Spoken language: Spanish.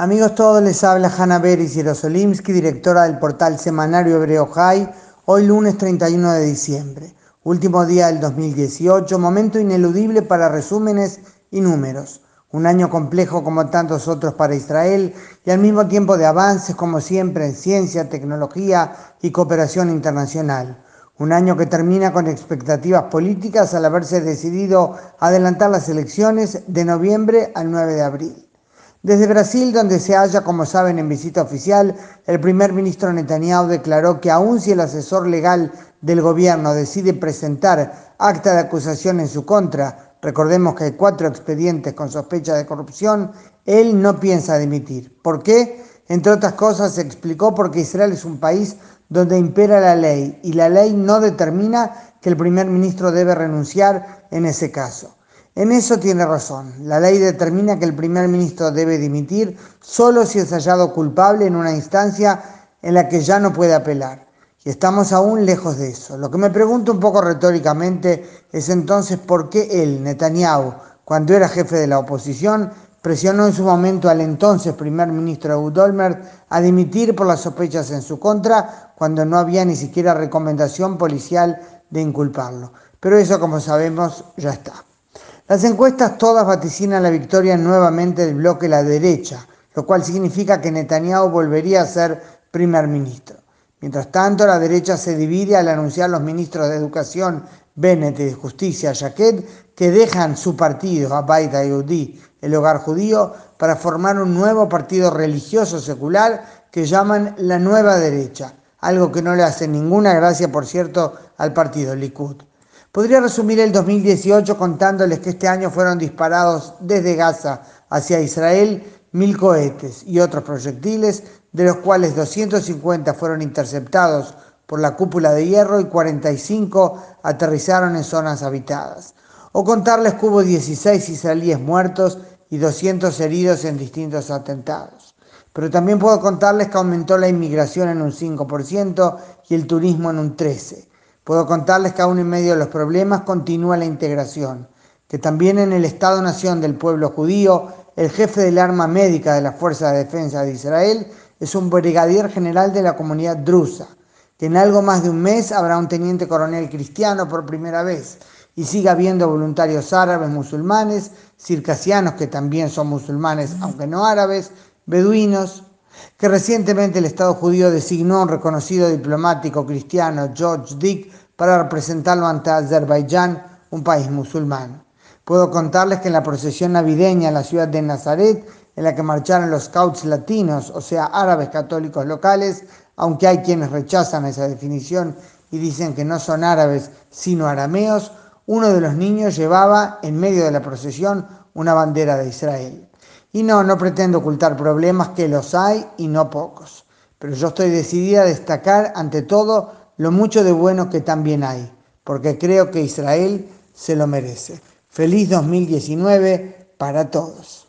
Amigos todos, les habla Hanna Beris Yerosolimsky, directora del portal semanario Hebreo High, hoy lunes 31 de diciembre, último día del 2018, momento ineludible para resúmenes y números. Un año complejo como tantos otros para Israel y al mismo tiempo de avances como siempre en ciencia, tecnología y cooperación internacional. Un año que termina con expectativas políticas al haberse decidido adelantar las elecciones de noviembre al 9 de abril. Desde Brasil, donde se halla, como saben, en visita oficial, el primer ministro Netanyahu declaró que aun si el asesor legal del gobierno decide presentar acta de acusación en su contra, recordemos que hay cuatro expedientes con sospecha de corrupción, él no piensa dimitir. ¿Por qué? Entre otras cosas, se explicó porque Israel es un país donde impera la ley y la ley no determina que el primer ministro debe renunciar en ese caso. En eso tiene razón. La ley determina que el primer ministro debe dimitir solo si es hallado culpable en una instancia en la que ya no puede apelar. Y estamos aún lejos de eso. Lo que me pregunto un poco retóricamente es entonces por qué él, Netanyahu, cuando era jefe de la oposición, presionó en su momento al entonces primer ministro Olmert a dimitir por las sospechas en su contra cuando no había ni siquiera recomendación policial de inculparlo. Pero eso, como sabemos, ya está. Las encuestas todas vaticinan la victoria nuevamente del bloque la derecha, lo cual significa que Netanyahu volvería a ser primer ministro. Mientras tanto, la derecha se divide al anunciar los ministros de Educación, Bennett y de Justicia, Jaquet, que dejan su partido, Abait Yehudi, el hogar judío, para formar un nuevo partido religioso secular que llaman la nueva derecha, algo que no le hace ninguna gracia, por cierto, al partido Likud. Podría resumir el 2018 contándoles que este año fueron disparados desde Gaza hacia Israel mil cohetes y otros proyectiles, de los cuales 250 fueron interceptados por la cúpula de hierro y 45 aterrizaron en zonas habitadas. O contarles que hubo 16 israelíes muertos y 200 heridos en distintos atentados. Pero también puedo contarles que aumentó la inmigración en un 5% y el turismo en un 13%. Puedo contarles que aún en medio de los problemas continúa la integración, que también en el Estado-Nación del pueblo judío, el jefe del arma médica de la Fuerza de Defensa de Israel es un brigadier general de la comunidad drusa, que en algo más de un mes habrá un teniente coronel cristiano por primera vez y sigue habiendo voluntarios árabes musulmanes, circasianos que también son musulmanes, aunque no árabes, beduinos, que recientemente el Estado judío designó a un reconocido diplomático cristiano, George Dick, para representarlo ante Azerbaiyán, un país musulmán. Puedo contarles que en la procesión navideña en la ciudad de Nazaret, en la que marcharon los scouts latinos, o sea, árabes católicos locales, aunque hay quienes rechazan esa definición y dicen que no son árabes sino arameos, uno de los niños llevaba en medio de la procesión una bandera de Israel. Y no, no pretendo ocultar problemas que los hay y no pocos. Pero yo estoy decidida a destacar ante todo lo mucho de bueno que también hay, porque creo que Israel se lo merece. Feliz 2019 para todos.